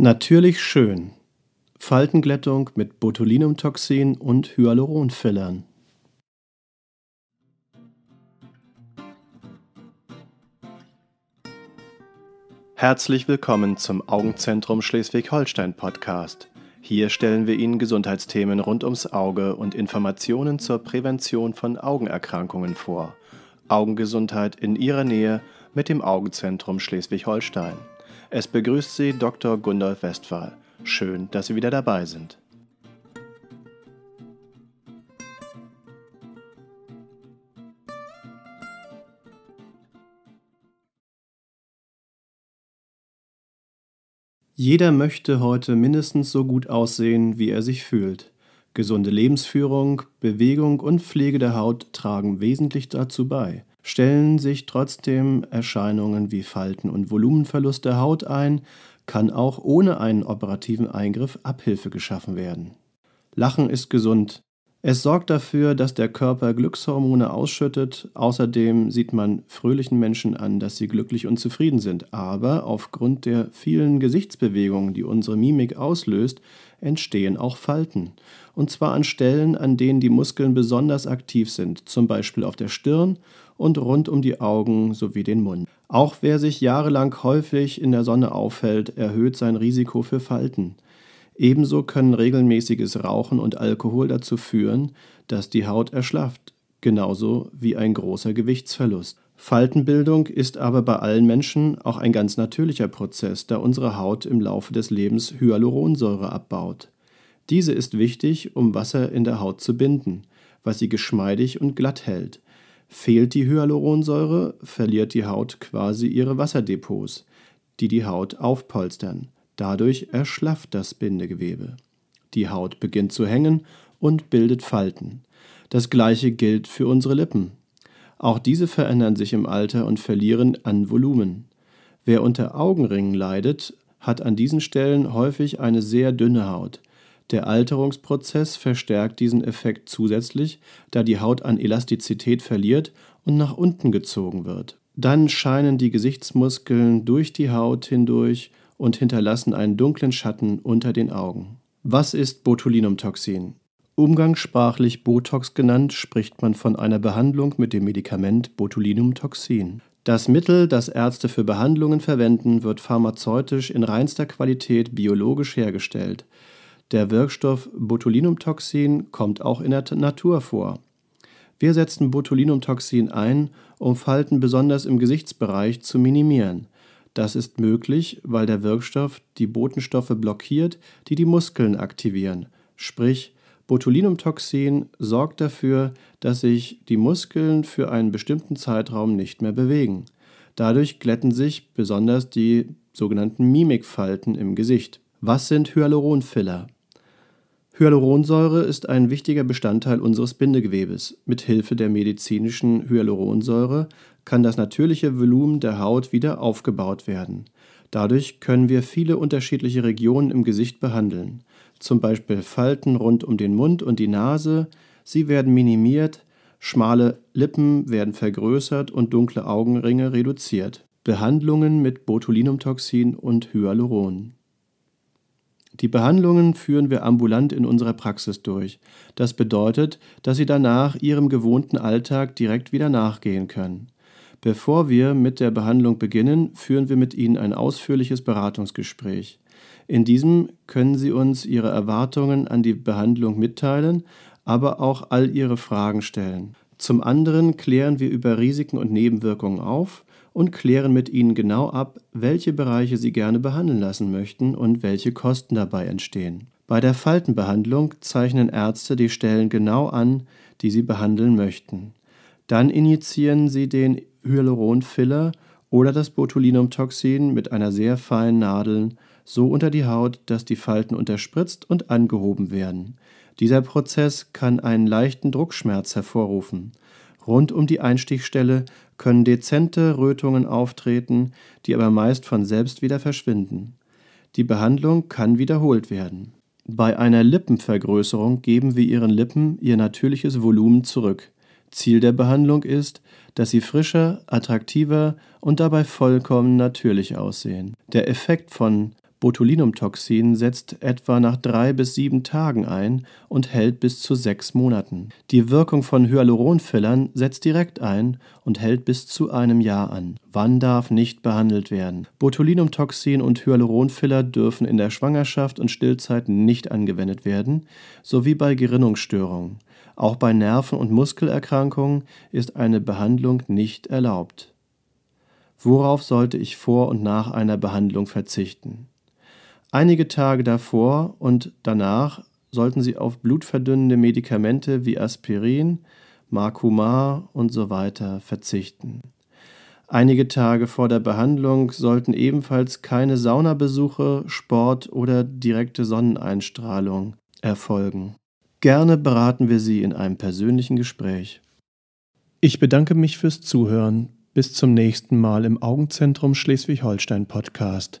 Natürlich schön. Faltenglättung mit Botulinumtoxin und Hyaluronfillern. Herzlich willkommen zum Augenzentrum Schleswig-Holstein Podcast. Hier stellen wir Ihnen Gesundheitsthemen rund ums Auge und Informationen zur Prävention von Augenerkrankungen vor. Augengesundheit in Ihrer Nähe mit dem Augenzentrum Schleswig-Holstein. Es begrüßt Sie Dr. Gundolf Westphal. Schön, dass Sie wieder dabei sind. Jeder möchte heute mindestens so gut aussehen, wie er sich fühlt. Gesunde Lebensführung, Bewegung und Pflege der Haut tragen wesentlich dazu bei stellen sich trotzdem Erscheinungen wie Falten und Volumenverlust der Haut ein, kann auch ohne einen operativen Eingriff Abhilfe geschaffen werden. Lachen ist gesund. Es sorgt dafür, dass der Körper Glückshormone ausschüttet. Außerdem sieht man fröhlichen Menschen an, dass sie glücklich und zufrieden sind. Aber aufgrund der vielen Gesichtsbewegungen, die unsere Mimik auslöst, entstehen auch Falten. Und zwar an Stellen, an denen die Muskeln besonders aktiv sind, zum Beispiel auf der Stirn und rund um die Augen sowie den Mund. Auch wer sich jahrelang häufig in der Sonne aufhält, erhöht sein Risiko für Falten. Ebenso können regelmäßiges Rauchen und Alkohol dazu führen, dass die Haut erschlafft, genauso wie ein großer Gewichtsverlust. Faltenbildung ist aber bei allen Menschen auch ein ganz natürlicher Prozess, da unsere Haut im Laufe des Lebens Hyaluronsäure abbaut. Diese ist wichtig, um Wasser in der Haut zu binden, was sie geschmeidig und glatt hält. Fehlt die Hyaluronsäure, verliert die Haut quasi ihre Wasserdepots, die die Haut aufpolstern. Dadurch erschlafft das Bindegewebe. Die Haut beginnt zu hängen und bildet Falten. Das gleiche gilt für unsere Lippen. Auch diese verändern sich im Alter und verlieren an Volumen. Wer unter Augenringen leidet, hat an diesen Stellen häufig eine sehr dünne Haut. Der Alterungsprozess verstärkt diesen Effekt zusätzlich, da die Haut an Elastizität verliert und nach unten gezogen wird. Dann scheinen die Gesichtsmuskeln durch die Haut hindurch und hinterlassen einen dunklen Schatten unter den Augen. Was ist Botulinumtoxin? Umgangssprachlich Botox genannt, spricht man von einer Behandlung mit dem Medikament Botulinumtoxin. Das Mittel, das Ärzte für Behandlungen verwenden, wird pharmazeutisch in reinster Qualität biologisch hergestellt. Der Wirkstoff Botulinumtoxin kommt auch in der Natur vor. Wir setzen Botulinumtoxin ein, um Falten besonders im Gesichtsbereich zu minimieren. Das ist möglich, weil der Wirkstoff die Botenstoffe blockiert, die die Muskeln aktivieren. Sprich, Botulinumtoxin sorgt dafür, dass sich die Muskeln für einen bestimmten Zeitraum nicht mehr bewegen. Dadurch glätten sich besonders die sogenannten Mimikfalten im Gesicht. Was sind Hyaluronfiller? Hyaluronsäure ist ein wichtiger Bestandteil unseres Bindegewebes. Mit Hilfe der medizinischen Hyaluronsäure kann das natürliche Volumen der Haut wieder aufgebaut werden. Dadurch können wir viele unterschiedliche Regionen im Gesicht behandeln, zum Beispiel Falten rund um den Mund und die Nase. Sie werden minimiert, schmale Lippen werden vergrößert und dunkle Augenringe reduziert. Behandlungen mit Botulinumtoxin und Hyaluron. Die Behandlungen führen wir ambulant in unserer Praxis durch. Das bedeutet, dass Sie danach Ihrem gewohnten Alltag direkt wieder nachgehen können. Bevor wir mit der Behandlung beginnen, führen wir mit Ihnen ein ausführliches Beratungsgespräch. In diesem können Sie uns Ihre Erwartungen an die Behandlung mitteilen, aber auch all Ihre Fragen stellen. Zum anderen klären wir über Risiken und Nebenwirkungen auf und klären mit Ihnen genau ab, welche Bereiche Sie gerne behandeln lassen möchten und welche Kosten dabei entstehen. Bei der Faltenbehandlung zeichnen Ärzte die Stellen genau an, die sie behandeln möchten. Dann injizieren sie den Hyaluronfiller oder das Botulinumtoxin mit einer sehr feinen Nadel so unter die Haut, dass die Falten unterspritzt und angehoben werden. Dieser Prozess kann einen leichten Druckschmerz hervorrufen. Rund um die Einstichstelle können dezente Rötungen auftreten, die aber meist von selbst wieder verschwinden. Die Behandlung kann wiederholt werden. Bei einer Lippenvergrößerung geben wir Ihren Lippen ihr natürliches Volumen zurück. Ziel der Behandlung ist, dass sie frischer, attraktiver und dabei vollkommen natürlich aussehen. Der Effekt von Botulinumtoxin setzt etwa nach drei bis sieben Tagen ein und hält bis zu sechs Monaten. Die Wirkung von Hyaluronfillern setzt direkt ein und hält bis zu einem Jahr an. Wann darf nicht behandelt werden? Botulinumtoxin und Hyaluronfiller dürfen in der Schwangerschaft und Stillzeit nicht angewendet werden, sowie bei Gerinnungsstörungen. Auch bei Nerven- und Muskelerkrankungen ist eine Behandlung nicht erlaubt. Worauf sollte ich vor und nach einer Behandlung verzichten? Einige Tage davor und danach sollten Sie auf blutverdünnende Medikamente wie Aspirin, Marcumar und so weiter verzichten. Einige Tage vor der Behandlung sollten ebenfalls keine Saunabesuche, Sport oder direkte Sonneneinstrahlung erfolgen. Gerne beraten wir Sie in einem persönlichen Gespräch. Ich bedanke mich fürs Zuhören. Bis zum nächsten Mal im Augenzentrum Schleswig-Holstein Podcast.